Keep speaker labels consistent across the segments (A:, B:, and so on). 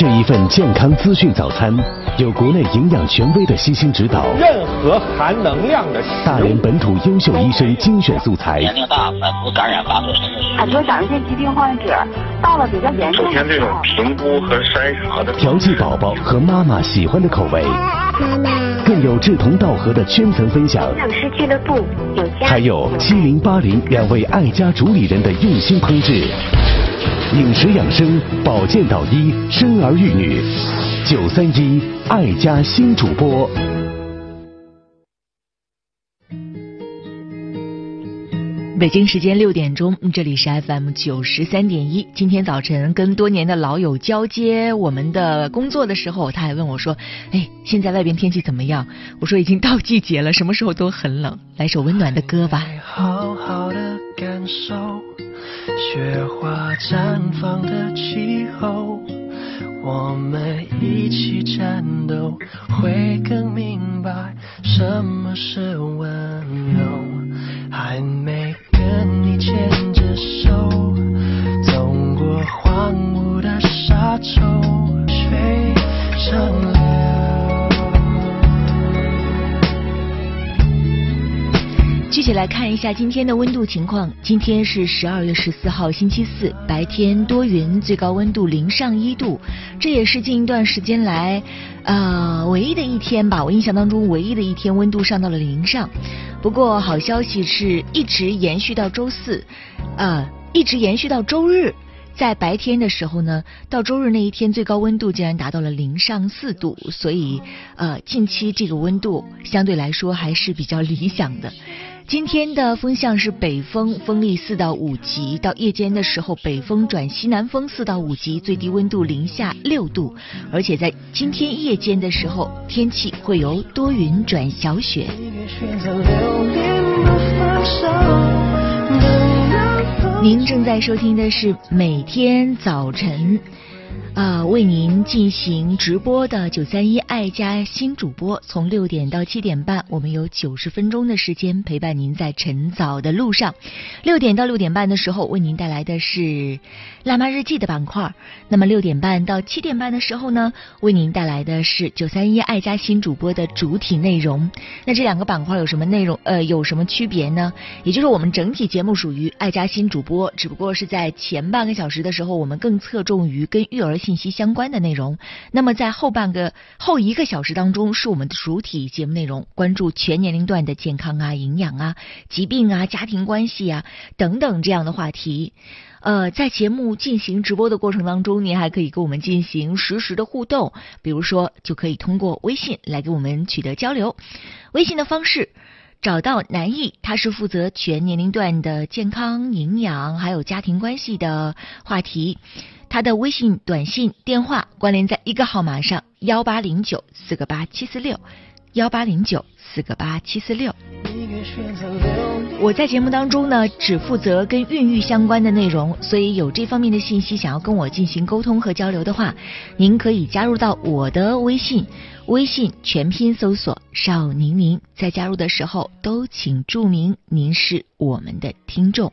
A: 这一份健康资讯早餐，有国内营养权威的悉心指导，
B: 任何含能量的
A: 大连本土优秀医生精选素材。
C: 年龄大，反复感染发作。
D: 很多甲状腺疾病患者到了比较严重
E: 首先，这种评估和筛查的
A: 调剂宝宝和妈妈喜欢的口味，
F: 妈妈，
A: 更有志同道合的圈层分享，
F: 营养师俱乐部有家，
A: 还有七零八零两位爱家主理人的用心烹制。饮食养生、保健导医、生儿育女，九三一爱家新主播。
G: 北京时间六点钟，这里是 FM 九十三点一。今天早晨跟多年的老友交接我们的工作的时候，他还问我说：“哎，现在外边天气怎么样？”我说：“已经到季节了，什么时候都很冷。”来首温暖的歌吧。
H: 好好的感受雪花绽放的气候，我们一起战斗，会更明白什么是温柔。还没牵着手，走过荒芜的沙洲，水长流。
G: 具体来看一下今天的温度情况。今天是十二月十四号，星期四，白天多云，最高温度零上一度，这也是近一段时间来，呃，唯一的一天吧。我印象当中唯一的一天温度上到了零上。不过好消息是一直延续到周四，呃，一直延续到周日。在白天的时候呢，到周日那一天最高温度竟然达到了零上四度，所以呃，近期这个温度相对来说还是比较理想的。今天的风向是北风，风力四到五级。到夜间的时候，北风转西南风四到五级，最低温度零下六度。而且在今天夜间的时候，天气会由多云转小雪。您正在收听的是每天早晨。啊，为您进行直播的九三一爱家新主播，从六点到七点半，我们有九十分钟的时间陪伴您在晨早的路上。六点到六点半的时候，为您带来的是辣妈日记的板块。那么六点半到七点半的时候呢，为您带来的是九三一爱家新主播的主体内容。那这两个板块有什么内容？呃，有什么区别呢？也就是我们整体节目属于爱家新主播，只不过是在前半个小时的时候，我们更侧重于跟育儿。信息相关的内容，那么在后半个后一个小时当中，是我们的主体节目内容，关注全年龄段的健康啊、营养啊、疾病啊、家庭关系啊等等这样的话题。呃，在节目进行直播的过程当中，您还可以跟我们进行实时的互动，比如说就可以通过微信来跟我们取得交流。微信的方式找到南艺，他是负责全年龄段的健康、营养还有家庭关系的话题。他的微信、短信、电话关联在一个号码上：幺八零九四个八七四六，幺八零九四个八七四六。我在节目当中呢，只负责跟孕育相关的内容，所以有这方面的信息想要跟我进行沟通和交流的话，您可以加入到我的微信，微信全拼搜索邵宁宁，在加入的时候都请注明您是我们的听众。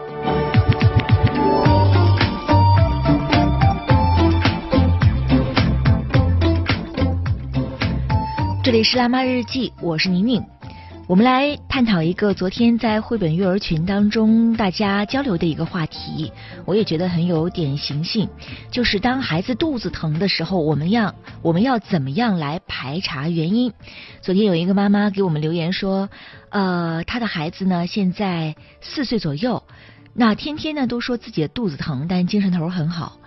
G: 里是辣妈日记，我是宁宁。我们来探讨一个昨天在绘本育儿群当中大家交流的一个话题，我也觉得很有典型性，就是当孩子肚子疼的时候，我们要我们要怎么样来排查原因？昨天有一个妈妈给我们留言说，呃，她的孩子呢现在四岁左右，那天天呢都说自己的肚子疼，但精神头很好。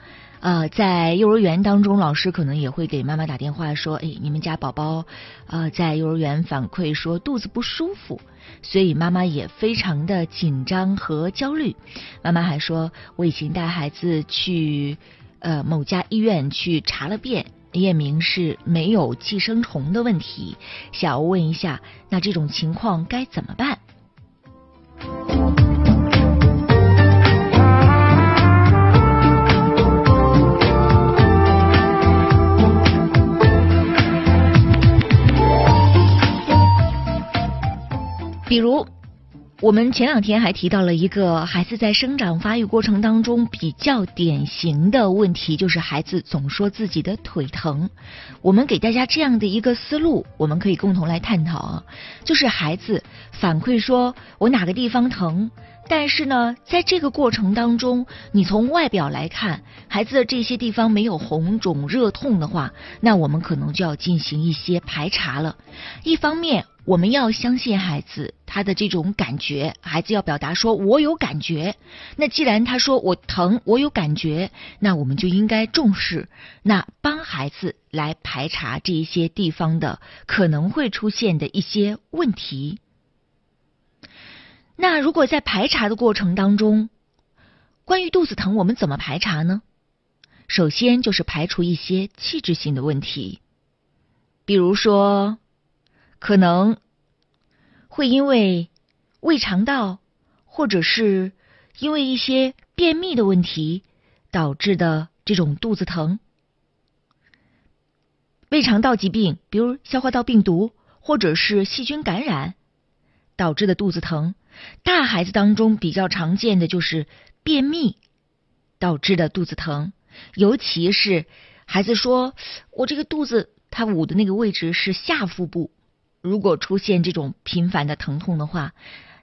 G: 呃，在幼儿园当中，老师可能也会给妈妈打电话说，哎，你们家宝宝呃在幼儿园反馈说肚子不舒服，所以妈妈也非常的紧张和焦虑。妈妈还说，我已经带孩子去呃某家医院去查了遍，验明是没有寄生虫的问题，想要问一下，那这种情况该怎么办？比如，我们前两天还提到了一个孩子在生长发育过程当中比较典型的问题，就是孩子总说自己的腿疼。我们给大家这样的一个思路，我们可以共同来探讨啊，就是孩子反馈说我哪个地方疼。但是呢，在这个过程当中，你从外表来看，孩子的这些地方没有红肿、热痛的话，那我们可能就要进行一些排查了。一方面，我们要相信孩子他的这种感觉，孩子要表达说我有感觉。那既然他说我疼，我有感觉，那我们就应该重视，那帮孩子来排查这一些地方的可能会出现的一些问题。那如果在排查的过程当中，关于肚子疼，我们怎么排查呢？首先就是排除一些器质性的问题，比如说可能会因为胃肠道或者是因为一些便秘的问题导致的这种肚子疼，胃肠道疾病，比如消化道病毒或者是细菌感染导致的肚子疼。大孩子当中比较常见的就是便秘导致的肚子疼，尤其是孩子说我这个肚子他捂的那个位置是下腹部，如果出现这种频繁的疼痛的话，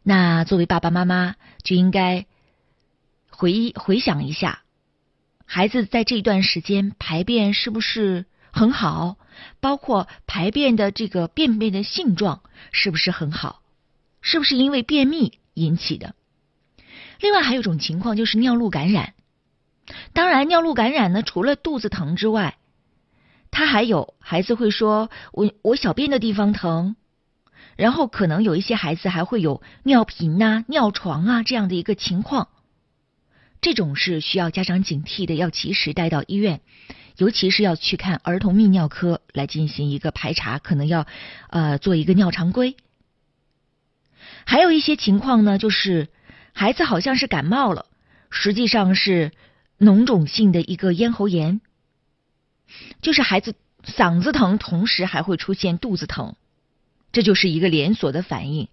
G: 那作为爸爸妈妈就应该回忆回想一下，孩子在这段时间排便是不是很好，包括排便的这个便便的性状是不是很好。是不是因为便秘引起的？另外还有一种情况就是尿路感染。当然，尿路感染呢，除了肚子疼之外，他还有孩子会说：“我我小便的地方疼。”然后可能有一些孩子还会有尿频啊、尿床啊这样的一个情况。这种是需要家长警惕的，要及时带到医院，尤其是要去看儿童泌尿科来进行一个排查，可能要呃做一个尿常规。还有一些情况呢，就是孩子好像是感冒了，实际上是脓肿性的一个咽喉炎，就是孩子嗓子疼，同时还会出现肚子疼，这就是一个连锁的反应。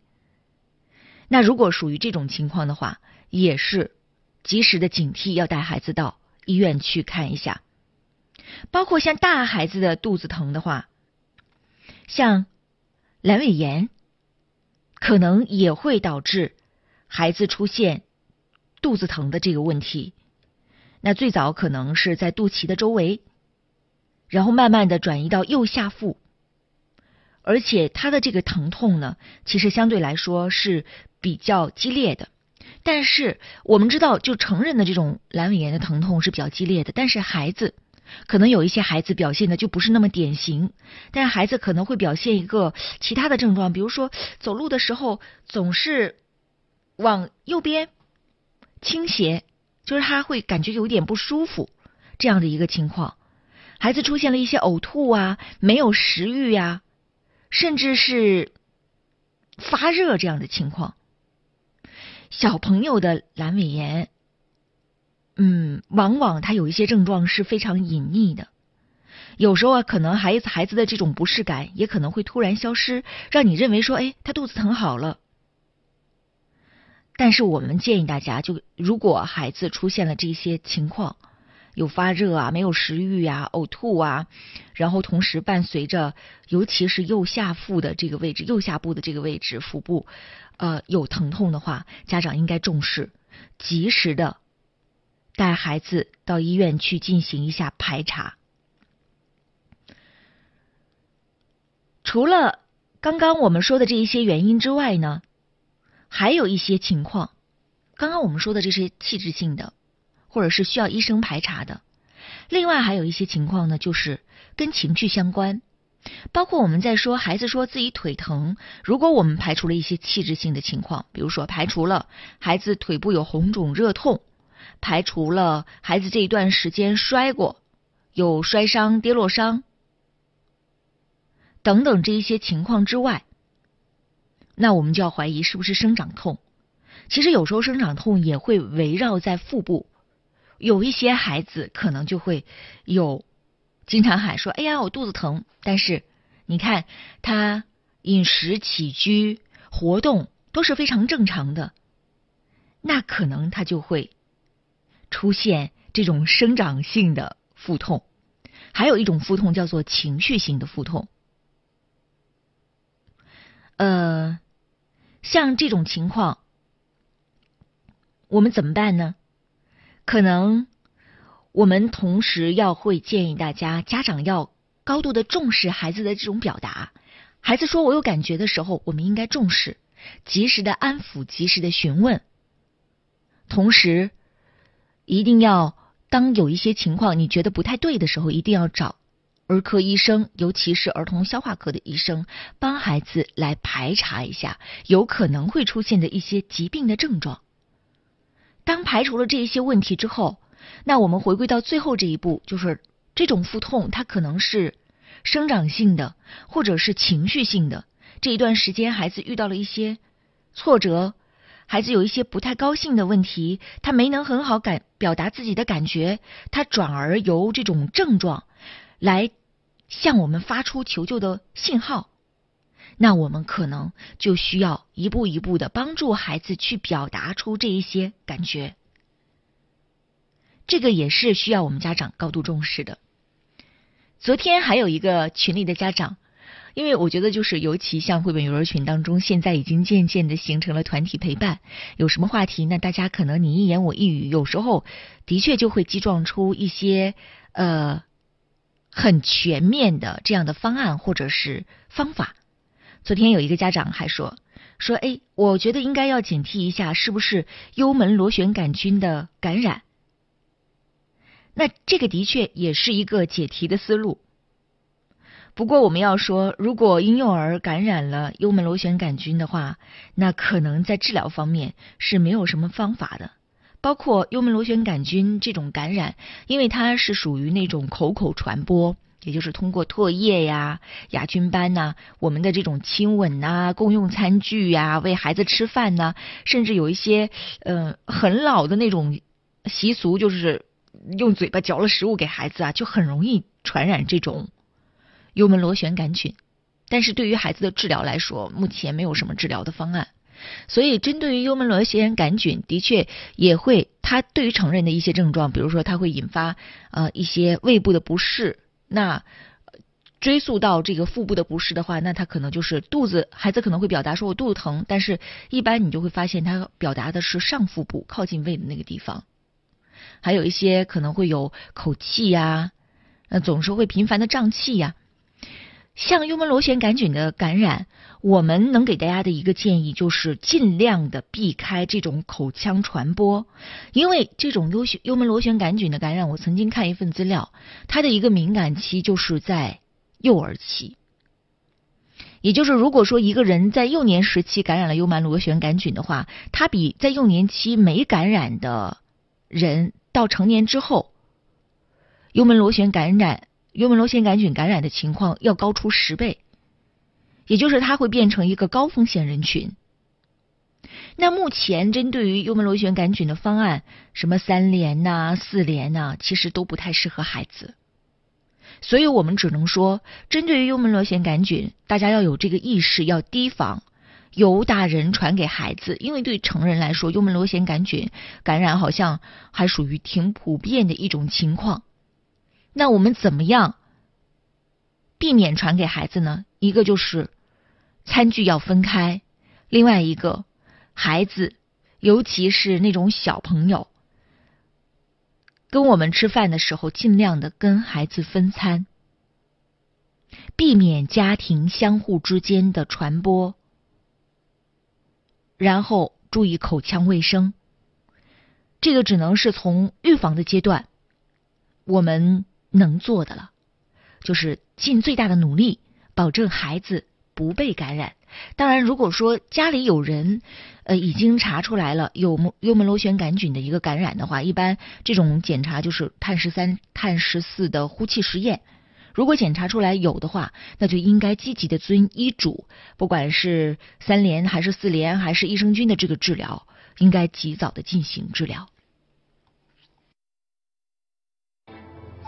G: 那如果属于这种情况的话，也是及时的警惕，要带孩子到医院去看一下。包括像大孩子的肚子疼的话，像阑尾炎。可能也会导致孩子出现肚子疼的这个问题。那最早可能是在肚脐的周围，然后慢慢的转移到右下腹，而且他的这个疼痛呢，其实相对来说是比较激烈的。但是我们知道，就成人的这种阑尾炎的疼痛是比较激烈的，但是孩子。可能有一些孩子表现的就不是那么典型，但是孩子可能会表现一个其他的症状，比如说走路的时候总是往右边倾斜，就是他会感觉有点不舒服这样的一个情况。孩子出现了一些呕吐啊，没有食欲呀，甚至是发热这样的情况。小朋友的阑尾炎。嗯，往往他有一些症状是非常隐匿的，有时候啊，可能孩子孩子的这种不适感也可能会突然消失，让你认为说，哎，他肚子疼好了。但是我们建议大家，就如果孩子出现了这些情况，有发热啊、没有食欲啊、呕吐啊，然后同时伴随着，尤其是右下腹的这个位置、右下部的这个位置、腹部，呃，有疼痛的话，家长应该重视，及时的。带孩子到医院去进行一下排查。除了刚刚我们说的这一些原因之外呢，还有一些情况。刚刚我们说的这些器质性的，或者是需要医生排查的，另外还有一些情况呢，就是跟情绪相关，包括我们在说孩子说自己腿疼，如果我们排除了一些器质性的情况，比如说排除了孩子腿部有红肿热痛，排除了孩子这一段时间摔过，有摔伤、跌落伤等等这一些情况之外，那我们就要怀疑是不是生长痛。其实有时候生长痛也会围绕在腹部。有一些孩子可能就会有经常喊说：“哎呀，我肚子疼。”但是你看他饮食起居活动都是非常正常的，那可能他就会出现这种生长性的腹痛。还有一种腹痛叫做情绪性的腹痛。呃，像这种情况，我们怎么办呢？可能我们同时要会建议大家，家长要高度的重视孩子的这种表达。孩子说我有感觉的时候，我们应该重视，及时的安抚，及时的询问。同时，一定要当有一些情况你觉得不太对的时候，一定要找儿科医生，尤其是儿童消化科的医生，帮孩子来排查一下有可能会出现的一些疾病的症状。当排除了这一些问题之后，那我们回归到最后这一步，就是这种腹痛，它可能是生长性的，或者是情绪性的。这一段时间，孩子遇到了一些挫折，孩子有一些不太高兴的问题，他没能很好感表达自己的感觉，他转而由这种症状来向我们发出求救的信号。那我们可能就需要一步一步的帮助孩子去表达出这一些感觉，这个也是需要我们家长高度重视的。昨天还有一个群里的家长，因为我觉得就是尤其像绘本幼儿群当中，现在已经渐渐的形成了团体陪伴，有什么话题，那大家可能你一言我一语，有时候的确就会激撞出一些呃很全面的这样的方案或者是方法。昨天有一个家长还说说，哎，我觉得应该要警惕一下，是不是幽门螺旋杆菌的感染？那这个的确也是一个解题的思路。不过我们要说，如果婴幼儿感染了幽门螺旋杆菌的话，那可能在治疗方面是没有什么方法的。包括幽门螺旋杆菌这种感染，因为它是属于那种口口传播。也就是通过唾液呀、牙菌斑呐、我们的这种亲吻呐、共用餐具呀、喂孩子吃饭呐，甚至有一些呃很老的那种习俗，就是用嘴巴嚼了食物给孩子啊，就很容易传染这种幽门螺旋杆菌。但是对于孩子的治疗来说，目前没有什么治疗的方案。所以，针对于幽门螺旋杆菌，的确也会，它对于成人的一些症状，比如说它会引发呃一些胃部的不适。那追溯到这个腹部的不适的话，那他可能就是肚子，孩子可能会表达说我肚子疼，但是一般你就会发现他表达的是上腹部靠近胃的那个地方，还有一些可能会有口气呀，呃总是会频繁的胀气呀。像幽门螺旋杆菌的感染，我们能给大家的一个建议就是尽量的避开这种口腔传播，因为这种幽幽门螺旋杆菌的感染，我曾经看一份资料，它的一个敏感期就是在幼儿期，也就是如果说一个人在幼年时期感染了幽门螺旋杆菌的话，他比在幼年期没感染的人到成年之后，幽门螺旋感染。幽门螺旋杆菌感染的情况要高出十倍，也就是它会变成一个高风险人群。那目前针对于幽门螺旋杆菌的方案，什么三联呐、四联呐，其实都不太适合孩子。所以我们只能说，针对于幽门螺旋杆菌，大家要有这个意识，要提防由大人传给孩子。因为对成人来说，幽门螺旋杆菌感染好像还属于挺普遍的一种情况。那我们怎么样避免传给孩子呢？一个就是餐具要分开，另外一个孩子，尤其是那种小朋友，跟我们吃饭的时候，尽量的跟孩子分餐，避免家庭相互之间的传播，然后注意口腔卫生。这个只能是从预防的阶段。我们能做的了，就是尽最大的努力，保证孩子不被感染。当然，如果说家里有人，呃，已经查出来了有幽门螺旋杆菌的一个感染的话，一般这种检查就是碳十三、碳十四的呼气实验。如果检查出来有的话，那就应该积极的遵医嘱，不管是三联还是四联还是益生菌的这个治疗，应该及早的进行治疗。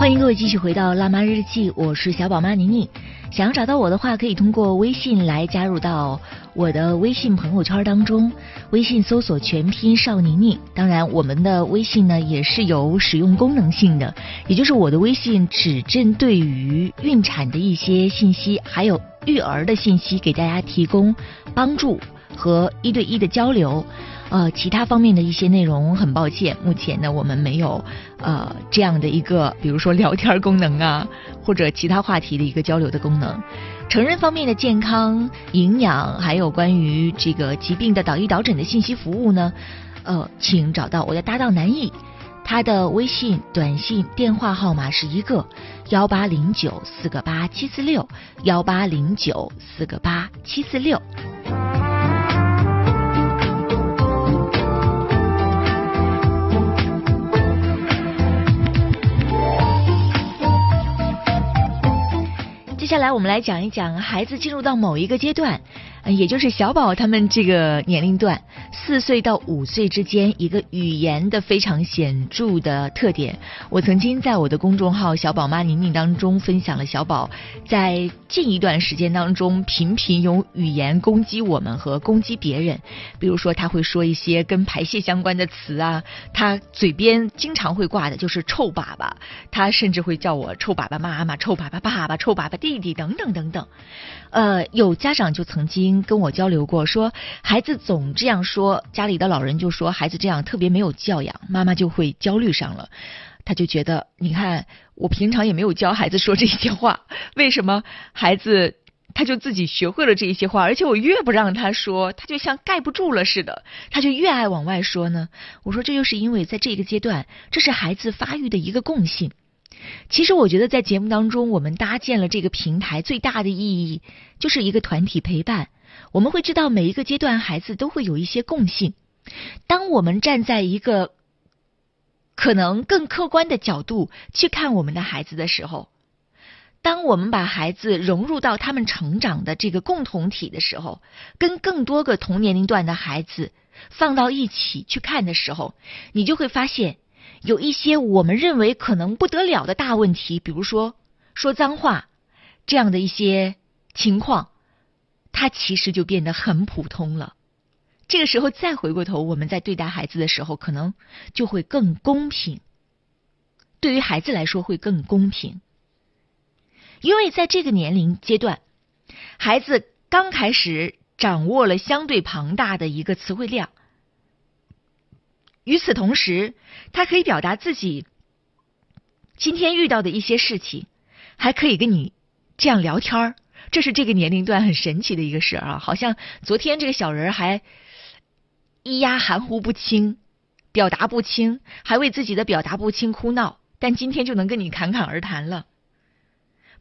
G: 欢迎各位继续回到《辣妈日记》，我是小宝妈宁宁。想要找到我的话，可以通过微信来加入到我的微信朋友圈当中。微信搜索全拼少宁宁。当然，我们的微信呢也是有使用功能性的，也就是我的微信只针对于孕产的一些信息，还有育儿的信息，给大家提供帮助和一对一的交流。呃，其他方面的一些内容，很抱歉，目前呢我们没有呃这样的一个，比如说聊天功能啊，或者其他话题的一个交流的功能。成人方面的健康、营养，还有关于这个疾病的导医导诊的信息服务呢，呃，请找到我的搭档南艺，他的微信、短信、电话号码是一个幺八零九四个八七四六幺八零九四个八七四六。下来我们来讲一讲孩子进入到某一个阶段，也就是小宝他们这个年龄段，四岁到五岁之间一个语言的非常显著的特点。我曾经在我的公众号“小宝妈宁宁”当中分享了小宝在近一段时间当中频频用语言攻击我们和攻击别人，比如说他会说一些跟排泄相关的词啊，他嘴边经常会挂的就是“臭粑粑”，他甚至会叫我“臭粑粑妈妈”“臭粑粑爸爸”“臭粑粑弟弟”。等等等等，呃，有家长就曾经跟我交流过，说孩子总这样说，家里的老人就说孩子这样特别没有教养，妈妈就会焦虑上了。他就觉得，你看我平常也没有教孩子说这些话，为什么孩子他就自己学会了这些话，而且我越不让他说，他就像盖不住了似的，他就越爱往外说呢？我说这就是因为在这个阶段，这是孩子发育的一个共性。其实我觉得在节目当中，我们搭建了这个平台，最大的意义就是一个团体陪伴。我们会知道每一个阶段孩子都会有一些共性。当我们站在一个可能更客观的角度去看我们的孩子的时候，当我们把孩子融入到他们成长的这个共同体的时候，跟更多个同年龄段的孩子放到一起去看的时候，你就会发现。有一些我们认为可能不得了的大问题，比如说说脏话这样的一些情况，他其实就变得很普通了。这个时候再回过头，我们在对待孩子的时候，可能就会更公平。对于孩子来说会更公平，因为在这个年龄阶段，孩子刚开始掌握了相对庞大的一个词汇量。与此同时，他可以表达自己今天遇到的一些事情，还可以跟你这样聊天儿。这是这个年龄段很神奇的一个事儿啊！好像昨天这个小人还咿呀含糊不清，表达不清，还为自己的表达不清哭闹，但今天就能跟你侃侃而谈了。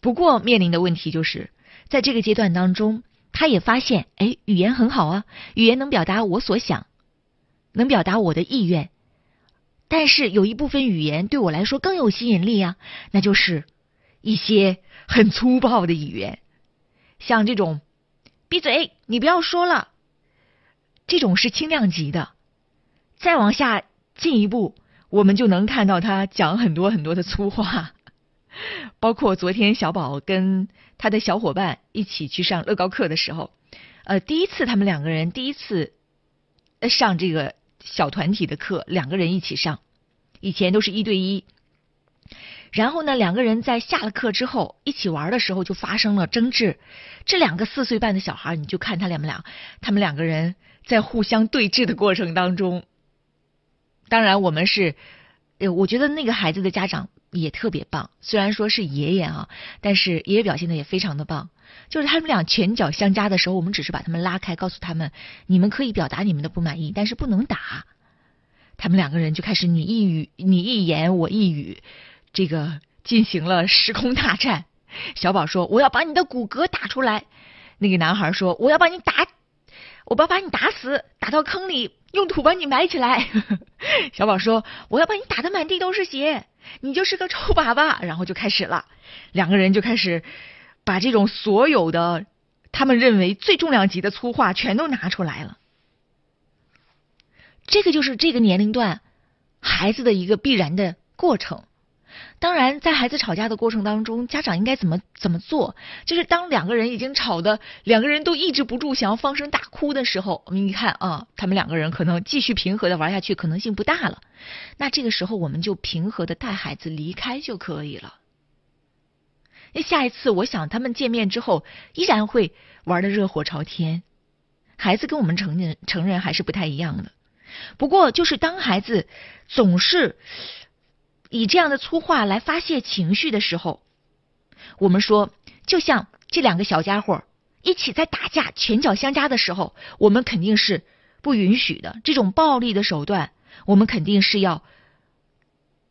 G: 不过面临的问题就是，在这个阶段当中，他也发现，哎，语言很好啊，语言能表达我所想。能表达我的意愿，但是有一部分语言对我来说更有吸引力啊，那就是一些很粗暴的语言，像这种“闭嘴，你不要说了”，这种是轻量级的。再往下进一步，我们就能看到他讲很多很多的粗话，包括昨天小宝跟他的小伙伴一起去上乐高课的时候，呃，第一次他们两个人第一次上这个。小团体的课，两个人一起上，以前都是一对一。然后呢，两个人在下了课之后一起玩的时候就发生了争执。这两个四岁半的小孩，你就看他俩们俩，他们两个人在互相对峙的过程当中，当然我们是，呃，我觉得那个孩子的家长也特别棒，虽然说是爷爷啊，但是爷爷表现的也非常的棒。就是他们俩拳脚相加的时候，我们只是把他们拉开，告诉他们，你们可以表达你们的不满意，但是不能打。他们两个人就开始你一语你一言我一语。这个进行了时空大战，小宝说：“我要把你的骨骼打出来。”那个男孩说：“我要把你打，我要把你打死，打到坑里，用土把你埋起来。”小宝说：“我要把你打得满地都是血，你就是个臭粑粑。”然后就开始了，两个人就开始把这种所有的他们认为最重量级的粗话全都拿出来了。这个就是这个年龄段孩子的一个必然的过程。当然，在孩子吵架的过程当中，家长应该怎么怎么做？就是当两个人已经吵的两个人都抑制不住，想要放声大哭的时候，我们一看啊，他们两个人可能继续平和的玩下去可能性不大了。那这个时候，我们就平和的带孩子离开就可以了。那下一次，我想他们见面之后依然会玩的热火朝天。孩子跟我们成人成人还是不太一样的。不过，就是当孩子总是。以这样的粗话来发泄情绪的时候，我们说，就像这两个小家伙一起在打架、拳脚相加的时候，我们肯定是不允许的。这种暴力的手段，我们肯定是要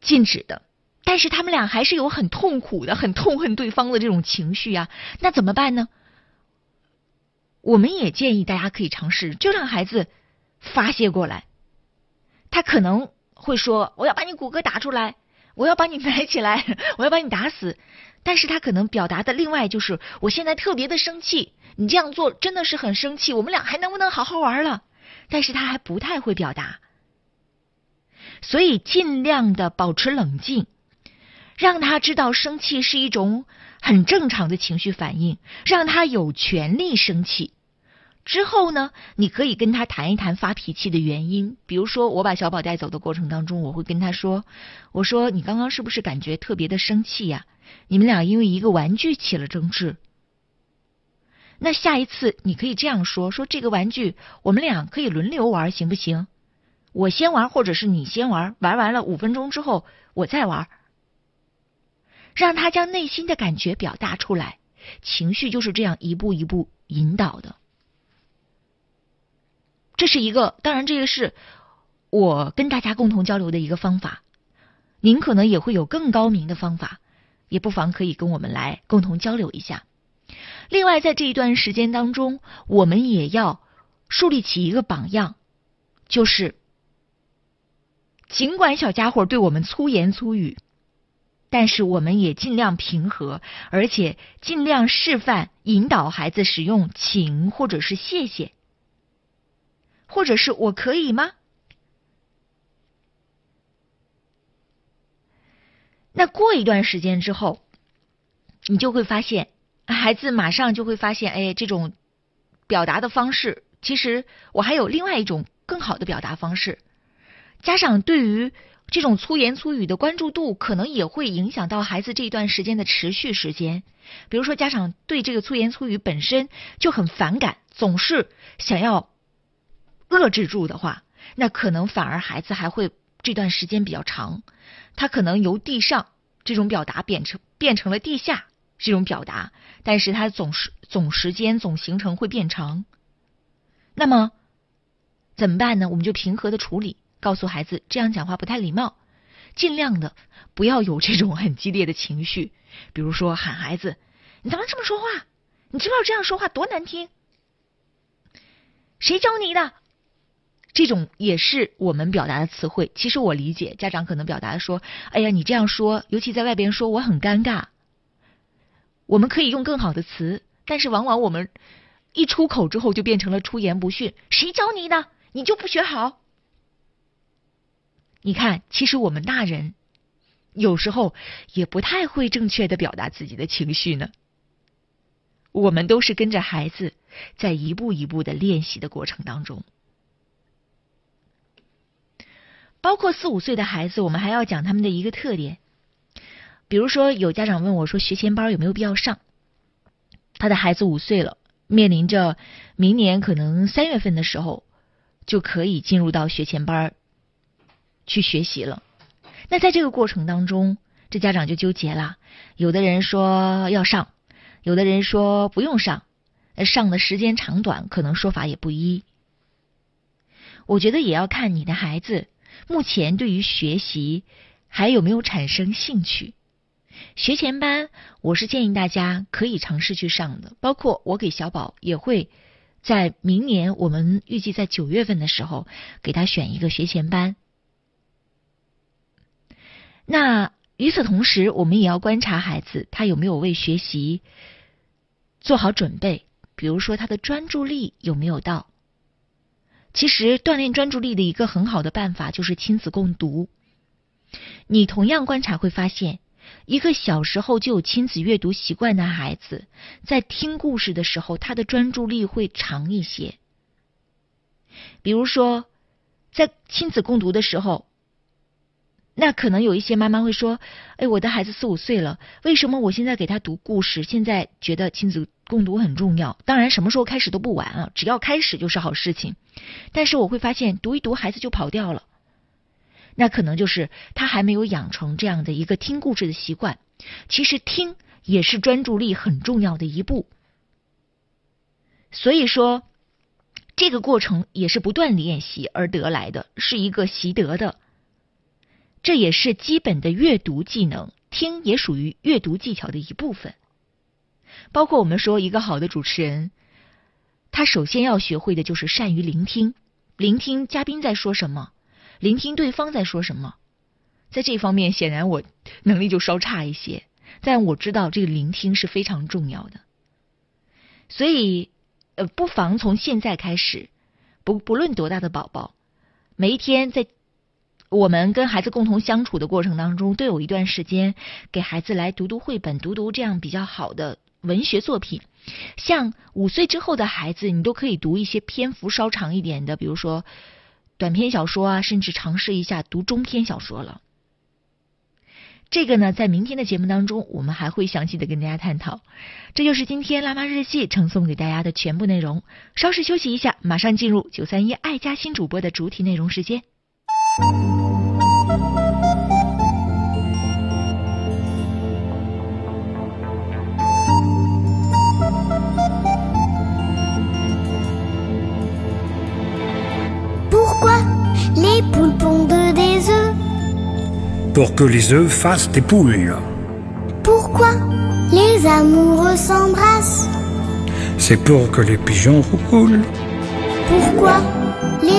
G: 禁止的。但是他们俩还是有很痛苦的、很痛恨对方的这种情绪呀，那怎么办呢？我们也建议大家可以尝试，就让孩子发泄过来。他可能会说：“我要把你骨骼打出来。”我要把你埋起来，我要把你打死。但是他可能表达的另外就是，我现在特别的生气，你这样做真的是很生气。我们俩还能不能好好玩了？但是他还不太会表达，所以尽量的保持冷静，让他知道生气是一种很正常的情绪反应，让他有权利生气。之后呢，你可以跟他谈一谈发脾气的原因。比如说，我把小宝带走的过程当中，我会跟他说：“我说你刚刚是不是感觉特别的生气呀？你们俩因为一个玩具起了争执。那下一次你可以这样说：说这个玩具我们俩可以轮流玩，行不行？我先玩，或者是你先玩，玩完了五分钟之后我再玩，让他将内心的感觉表达出来。情绪就是这样一步一步引导的。”这是一个，当然这个是我跟大家共同交流的一个方法。您可能也会有更高明的方法，也不妨可以跟我们来共同交流一下。另外，在这一段时间当中，我们也要树立起一个榜样，就是尽管小家伙对我们粗言粗语，但是我们也尽量平和，而且尽量示范引导孩子使用“请”或者是“谢谢”。或者是我可以吗？那过一段时间之后，你就会发现，孩子马上就会发现，哎，这种表达的方式，其实我还有另外一种更好的表达方式。家长对于这种粗言粗语的关注度，可能也会影响到孩子这一段时间的持续时间。比如说，家长对这个粗言粗语本身就很反感，总是想要。遏制住的话，那可能反而孩子还会这段时间比较长，他可能由地上这种表达变成变成了地下这种表达，但是他总是总时间总行程会变长。那么怎么办呢？我们就平和的处理，告诉孩子这样讲话不太礼貌，尽量的不要有这种很激烈的情绪，比如说喊孩子：“你怎么这么说话？你知不知道这样说话多难听？谁教你的？”这种也是我们表达的词汇。其实我理解家长可能表达说：“哎呀，你这样说，尤其在外边说，我很尴尬。”我们可以用更好的词，但是往往我们一出口之后就变成了出言不逊。谁教你的？你就不学好？你看，其实我们大人有时候也不太会正确的表达自己的情绪呢。我们都是跟着孩子在一步一步的练习的过程当中。包括四五岁的孩子，我们还要讲他们的一个特点。比如说，有家长问我说，学前班有没有必要上？他的孩子五岁了，面临着明年可能三月份的时候就可以进入到学前班去学习了。那在这个过程当中，这家长就纠结了。有的人说要上，有的人说不用上，上的时间长短可能说法也不一。我觉得也要看你的孩子目前对于学习还有没有产生兴趣。学前班，我是建议大家可以尝试去上的，包括我给小宝也会在明年，我们预计在九月份的时候给他选一个学前班。那与此同时，我们也要观察孩子他有没有为学习做好准备，比如说他的专注力有没有到。其实锻炼专注力的一个很好的办法就是亲子共读。你同样观察会发现。一个小时候就有亲子阅读习惯的孩子，在听故事的时候，他的专注力会长一些。比如说，在亲子共读的时候，那可能有一些妈妈会说：“哎，我的孩子四五岁了，为什么我现在给他读故事？现在觉得亲子共读很重要。当然，什么时候开始都不晚啊，只要开始就是好事情。但是我会发现，读一读孩子就跑掉了。”那可能就是他还没有养成这样的一个听故事的习惯。其实听也是专注力很重要的一步，所以说这个过程也是不断练习而得来的，是一个习得的。这也是基本的阅读技能，听也属于阅读技巧的一部分。包括我们说一个好的主持人，他首先要学会的就是善于聆听，聆听嘉宾在说什么。聆听对方在说什么，在这方面显然我能力就稍差一些，但我知道这个聆听是非常重要的，所以呃，不妨从现在开始，不不论多大的宝宝，每一天在我们跟孩子共同相处的过程当中，都有一段时间给孩子来读读绘本，读读这样比较好的文学作品。像五岁之后的孩子，你都可以读一些篇幅稍长一点的，比如说。短篇小说啊，甚至尝试一下读中篇小说了。这个呢，在明天的节目当中，我们还会详细的跟大家探讨。这就是今天辣妈日记呈送给大家的全部内容。稍事休息一下，马上进入九三一爱家新主播的主体内容时间。
I: Les poules pondent des œufs?
J: Pour que les œufs fassent des poules.
I: Pourquoi les amoureux s'embrassent?
J: C'est pour que les pigeons roulent.
I: Pourquoi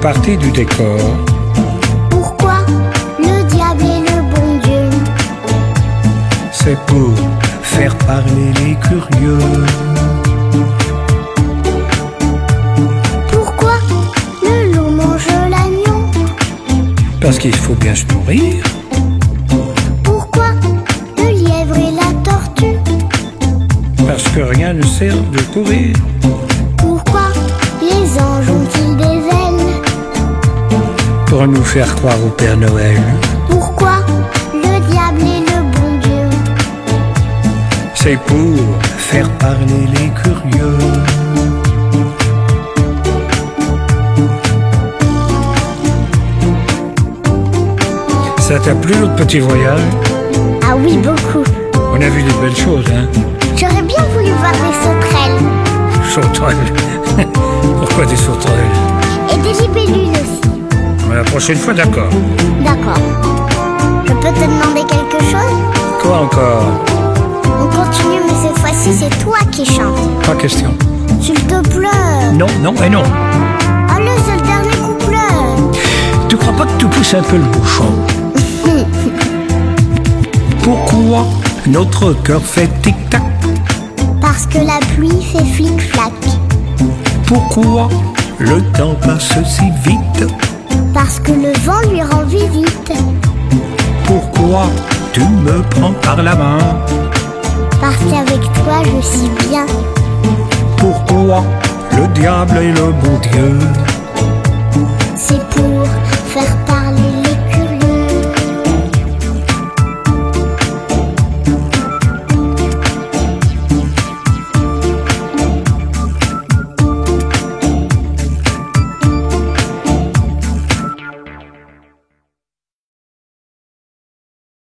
J: Partie du décor.
I: Pourquoi le diable est le bon Dieu?
J: C'est pour faire parler les curieux. Parce qu'il faut bien se nourrir.
I: Pourquoi le lièvre et la tortue?
J: Parce que rien ne sert de courir. Faire croire au Père Noël.
I: Pourquoi le diable est le bon Dieu?
J: C'est pour faire parler les curieux. Ça t'a plu notre petit voyage?
I: Ah oui, beaucoup.
J: On a vu des belles choses, hein?
I: J'aurais bien voulu voir des sauterelles.
J: Sauterelles Pourquoi des sauterelles?
I: Et des libellules.
J: La prochaine fois, d'accord.
I: D'accord. Je peux te demander quelque chose?
J: Quoi encore?
I: On continue, mais cette fois-ci, c'est toi qui chantes.
J: Pas question.
I: S'il te plaît.
J: Non, non et non.
I: Allez, c'est le dernier couplet.
J: Tu crois pas que tu pousses un peu le bouchon? Pourquoi notre cœur fait tic-tac?
I: Parce que la pluie fait flic-flac.
J: Pourquoi le temps passe si vite?
I: Parce que le vent lui rend visite.
J: Pourquoi tu me prends par la main
I: Parce qu'avec toi je suis bien.
J: Pourquoi le diable est le bon Dieu
I: C'est pour faire part